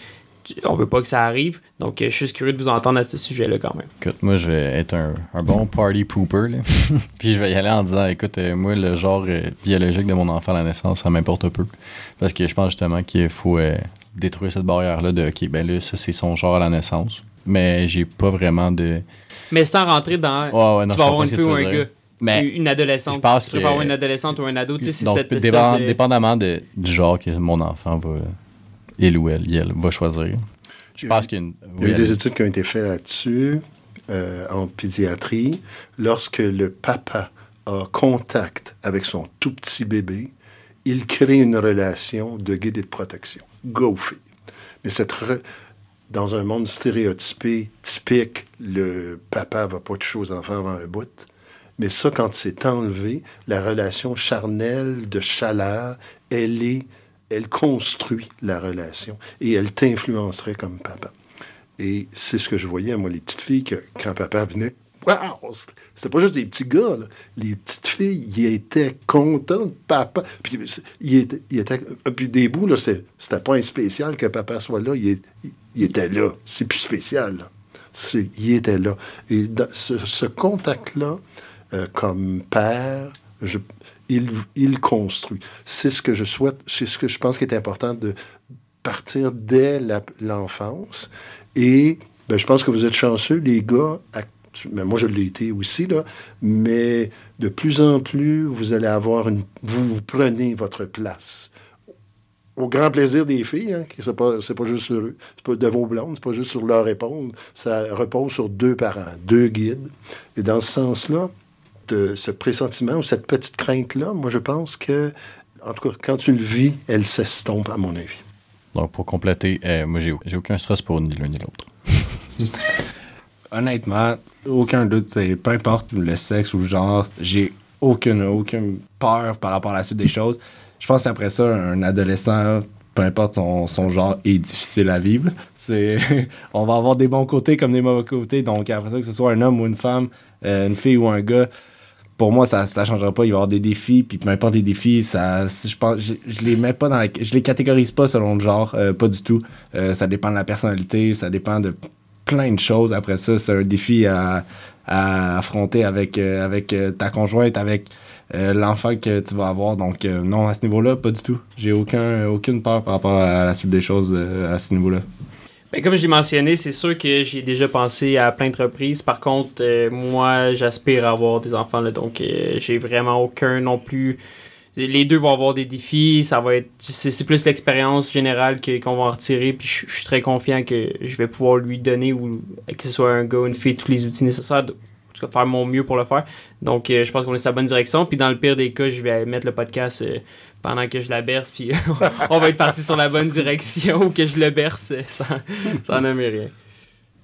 on veut pas que ça arrive. Donc, euh, je suis juste curieux de vous entendre à ce sujet-là quand même. écoute, moi, je vais être un, un bon party pooper. là. puis je vais y aller en disant, écoute, euh, moi, le genre biologique de mon enfant à la naissance, ça m'importe peu. Parce que je pense justement qu'il faut détruire cette barrière-là de, OK, ben là, ça, c'est son genre à la naissance. Mais j'ai pas vraiment de... Mais sans rentrer dans. Ouais, ouais, non, tu je vas avoir une fille ou un dire. gars. Mais une adolescente. je pense tu que- avoir une adolescente ou un ado. Tu sais, c'est Donc, cette espèce dépend- de- dépendamment de- du genre que mon enfant va, il ou elle, elle va choisir. Je Il y a- pense qu'il y a une. Il y a eu oui, des études qui ont été faites là-dessus euh, en pédiatrie. Lorsque le papa a contact avec son tout petit bébé, il crée une relation de guide et de protection. Go fille. Mais cette re- dans un monde stéréotypé, typique, le papa va pas toucher aux enfants avant un bout. Mais ça, quand c'est enlevé, la relation charnelle de chaleur, elle est, elle construit la relation et elle t'influencerait comme papa. Et c'est ce que je voyais, moi, les petites filles, que, quand papa venait, wow! C'était- C'était pas juste des petits gars, là. Les petites filles, ils étaient contents de papa. Puis, c'est- ils étaient, ils étaient- puis des bouts, c'était pas un spécial que papa soit là. Il, il- il était là. C'est plus spécial, là. Il était là. Et ce, contact-là, euh, comme père, il, il construit. C'est ce que je souhaite, c'est ce que je pense qu'il est important de partir dès l'enfance. Et ben, je pense que vous êtes chanceux, les gars. actu- Mais moi, je l'ai été aussi, là. Mais de plus en plus, vous allez avoir une. Vous, vous prenez votre place. Au grand plaisir des filles, hein, qui c'est pas, c'est pas juste sur eux, c'est pas de vos blondes, c'est pas juste sur leur épaule, ça repose sur deux parents, deux guides. Et dans ce sens-là, de ce pressentiment ou cette petite crainte-là, moi, je pense que, en tout cas, quand tu le vis, elle s'estompe, à mon avis. Donc, pour compléter, euh, moi, j'ai j'ai aucun stress pour ni l'un ni l'autre. Honnêtement, aucun doute, c'est peu importe le sexe ou le genre, j'ai aucune, aucune peur par rapport à la suite des choses. Je pense qu'après ça, un adolescent, peu importe son, son genre, est difficile à vivre. C'est, on va avoir des bons côtés comme des mauvais côtés. Donc après ça, que ce soit un homme ou une femme, euh, une fille ou un gars, pour moi, ça ne changera pas. Il va y avoir des défis, puis peu importe les défis, ça, je pense, je, les mets pas dans je les catégorise pas selon le genre, euh, pas du tout. Euh, ça dépend de la personnalité, ça dépend de plein de choses. Après ça, c'est un défi à, affronter avec, euh, avec euh, ta conjointe, avec euh, l'enfant que tu vas avoir. Donc, non, à ce niveau-là, pas du tout. J'ai aucun, aucune peur par rapport à la suite des choses à ce niveau-là. Ben, comme je l'ai mentionné, c'est sûr que j'y ai déjà pensé à plein de reprises. Par contre, moi, j'aspire à avoir des enfants, là, donc j'ai vraiment aucun non plus. Les deux vont avoir des défis, ça va être. C'est plus l'expérience générale qu'on va en retirer, puis je je suis très confiant que je vais pouvoir lui donner, ou que ce soit un gars une fille, tous les outils nécessaires, en tout cas faire mon mieux pour le faire. Donc, euh, je pense qu'on est sur la bonne direction. Puis, dans le pire des cas, je vais mettre le podcast euh, pendant que je la berce, puis on va être parti sur la bonne direction ou que je le berce euh, sans, sans nommer rien.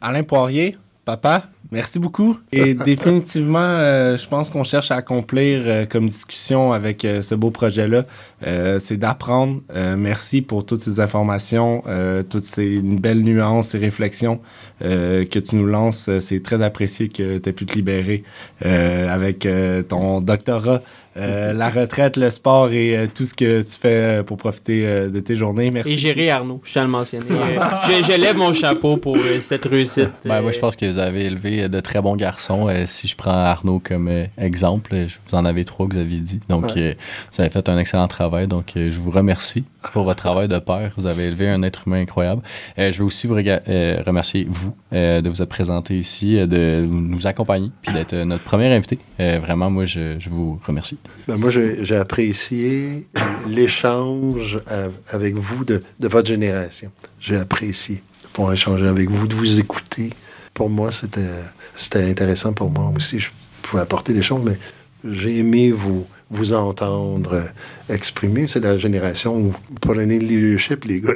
Alain Poirier, papa, merci beaucoup. Et définitivement, euh, je pense qu'on cherche à accomplir euh, comme discussion avec euh, ce beau projet-là, euh, c'est d'apprendre. Euh, merci pour toutes ces informations, euh, toutes ces belles nuances et réflexions euh, que tu nous lances. C'est très apprécié que tu aies pu te libérer euh, avec euh, ton doctorat. euh, la retraite, le sport et euh, tout ce que tu fais euh, pour profiter euh, de tes journées. Merci. Et gérer Arnaud, je tiens à le mentionner. Euh, je, je lève mon chapeau pour euh, cette réussite. Ben, moi, je pense que vous avez élevé de très bons garçons. Euh, si je prends Arnaud comme euh, exemple, je- vous en avez trois que vous aviez dit. Donc, Ouais. euh, vous avez fait un excellent travail. Donc, euh, je vous remercie pour votre travail de père. Vous avez élevé un être humain incroyable. Euh, je veux aussi vous euh, remercier, vous, de vous être présenté ici, de nous accompagner, puis d'être notre premier invité. Vraiment, moi, je, vous remercie. Ben, moi, j'ai apprécié l'échange avec vous de, votre génération. J'ai apprécié pouvoir échanger avec vous, de vous écouter. Pour moi, c'était intéressant pour moi aussi. Je pouvais apporter des choses, mais j'ai aimé vous, vous entendre exprimer. C'est la génération où vous prenez le leadership, les gars.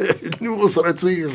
Nous, on se retire.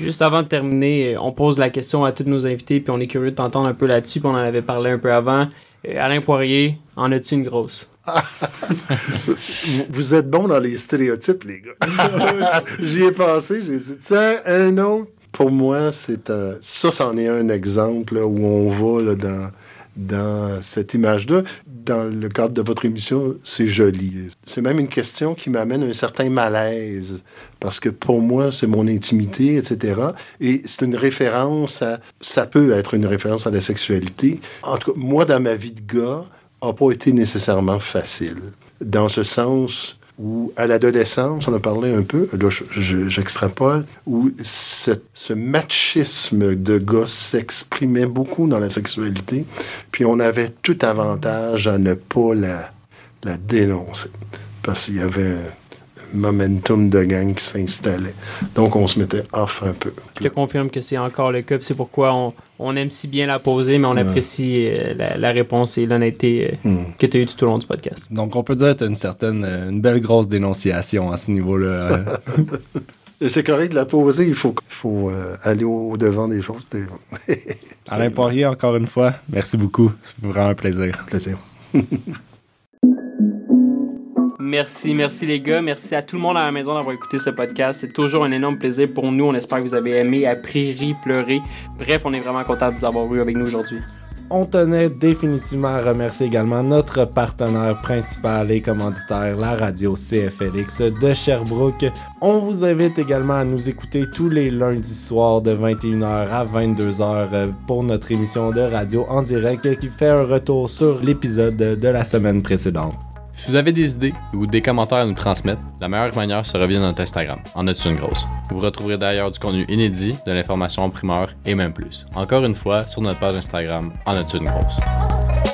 Juste avant de terminer, euh, on pose la question à tous nos invités, puis on est curieux de t'entendre un peu là-dessus, puis on en avait parlé un peu avant. Euh, Alain Poirier, en as-tu une grosse? vous, vous êtes bon dans les stéréotypes, les gars. J'y ai pensé, j'ai dit, tiens, un autre. Pour moi, c'est un. Ça, c'en est un exemple là, où on va là, dans, dans cette image-là. Dans le cadre de votre émission, c'est joli. C'est même une question qui m'amène un certain malaise. Parce que pour moi, c'est mon intimité, etc. Et c'est une référence à. Ça peut être une référence à la sexualité. En tout cas, moi, dans ma vie de gars, n'a pas été nécessairement facile. Dans ce sens où, à l'adolescence, on a parlé un peu, là, je- je- j'extrapole, où ce machisme de gars s'exprimait beaucoup dans la sexualité, puis on avait tout avantage à ne pas la, la dénoncer, parce qu'il y avait momentum de gang qui s'installait. Donc, on se mettait off un peu. Je te confirme que c'est encore le cas, c'est pourquoi on, on aime si bien la poser, mais on Ouais. apprécie euh, la, la réponse et l'honnêteté euh, Hmm. que tu as eu tout au long du podcast. Donc, on peut dire que tu as une certaine, euh, une belle grosse dénonciation à ce niveau-là. euh. C'est correct de la poser, il faut, faut euh, aller au, devant des choses. Alain Poirier, encore une fois, merci beaucoup. C'est vraiment un plaisir. un plaisir. Merci, merci les gars. Merci à tout le monde à la maison d'avoir écouté ce podcast. C'est toujours un énorme plaisir pour nous. On espère que vous avez aimé, appris, ri, pleuré. Bref, on est vraiment content de vous avoir eu avec nous aujourd'hui. On tenait définitivement à remercier également notre partenaire principal et commanditaire, la radio CFLX de Sherbrooke. On vous invite également à nous écouter tous les lundis soirs de 21h à 22h euh, pour notre émission de radio en direct qui fait un retour sur l'épisode de la semaine précédente. Si vous avez des idées ou des commentaires à nous transmettre, la meilleure manière sera via notre Instagram, en as une grosse? Vous retrouverez d'ailleurs du contenu inédit, de l'information en primeur et même plus. Encore une fois, sur notre page Instagram, en as une grosse?